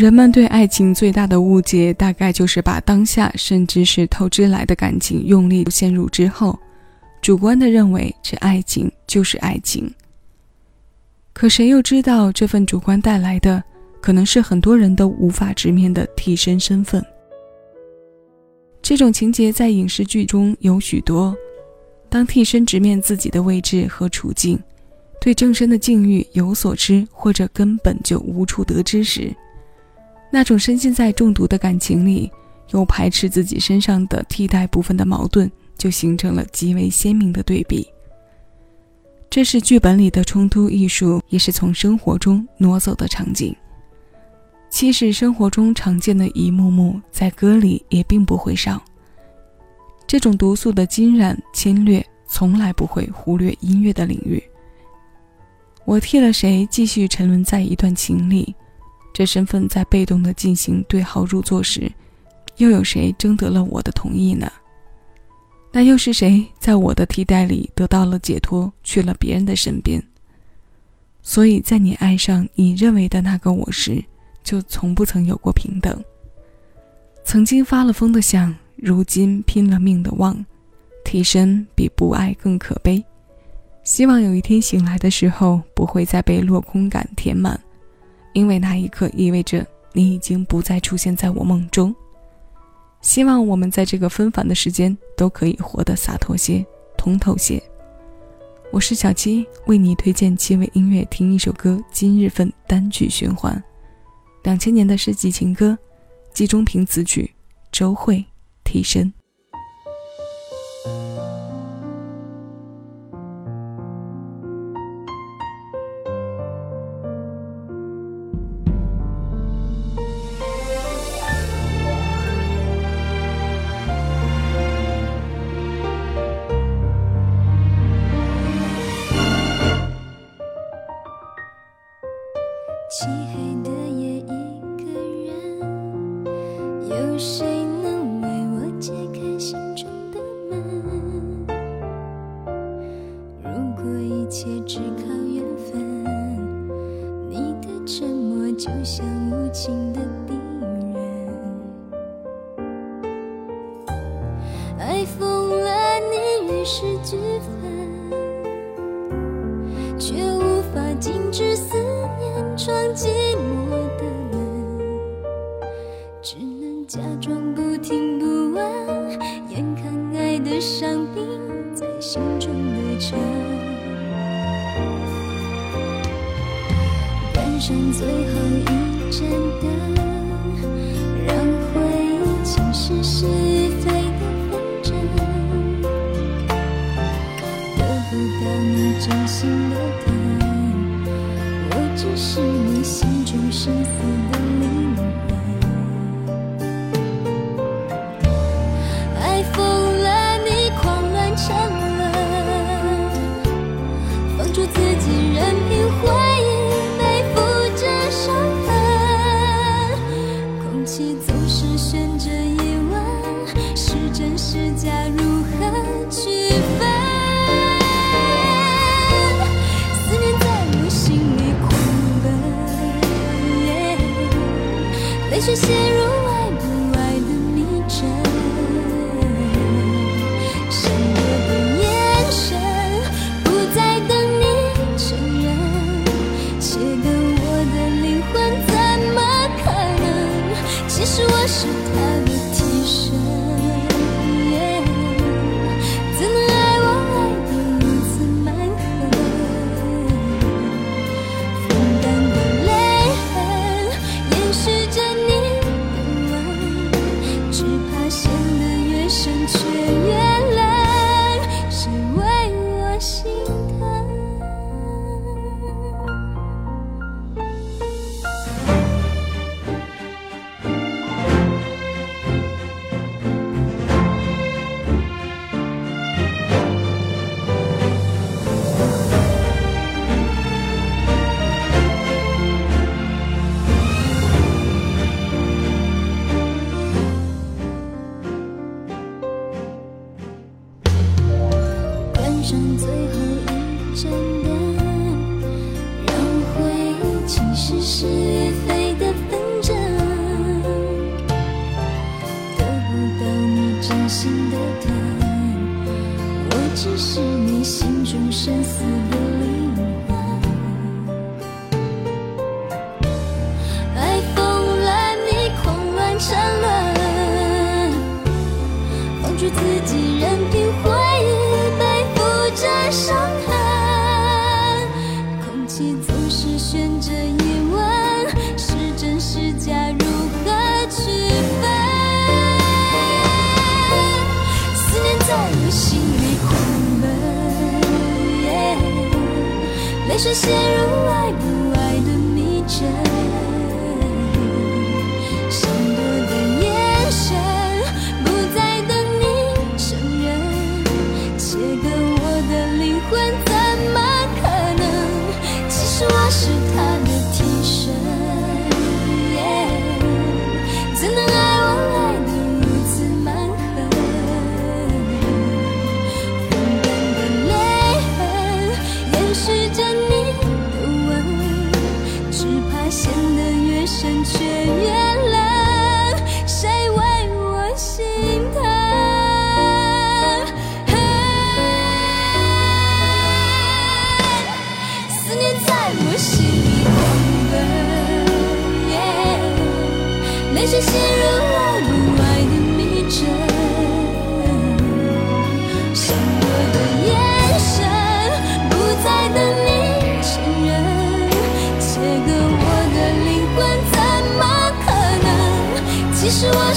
人们对爱情最大的误解，大概就是把当下甚至是透支来的感情用力陷入之后，主观的认为这爱情就是爱情。可谁又知道这份主观带来的，可能是很多人都无法直面的替身身份。这种情节在影视剧中有许多。当替身直面自己的位置和处境，对正身的境遇有所知或者根本就无处得知时，那种深陷在中毒的感情里，又排斥自己身上的替代部分的矛盾，就形成了极为鲜明的对比。这是剧本里的冲突艺术，也是从生活中挪走的场景。其实生活中常见的一幕幕，在歌里也并不会少。这种毒素的浸染侵略，从来不会忽略音乐的领域。我替了谁继续沉沦在一段情里？这身份在被动的进行对号入座时，又有谁征得了我的同意呢？那又是谁在我的替代里得到了解脱，去了别人的身边？所以在你爱上你认为的那个我时，就从不曾有过平等。曾经发了疯的想。如今拼了命的忘，替身比不爱更可悲。希望有一天醒来的时候，不会再被落空感填满，因为那一刻意味着你已经不再出现在我梦中。希望我们在这个纷繁的时间都可以活得洒脱些、通透些。我是小七，为你推荐七位音乐，听一首歌，今日份单曲循环，两千年的世纪情歌，季中平词曲，周蕙。提升。是俱分，却无法禁止思念闯寂寞的门，只能假装不听不问，眼看爱的伤兵在心中的沉，关上最后一盏灯，心的疼，我只是你心中深思的是他的替身。住自己任凭回忆背负着伤痕。空气总是悬着疑问是真是假如何区分？思念在我心里放冷泪水陷入 wish you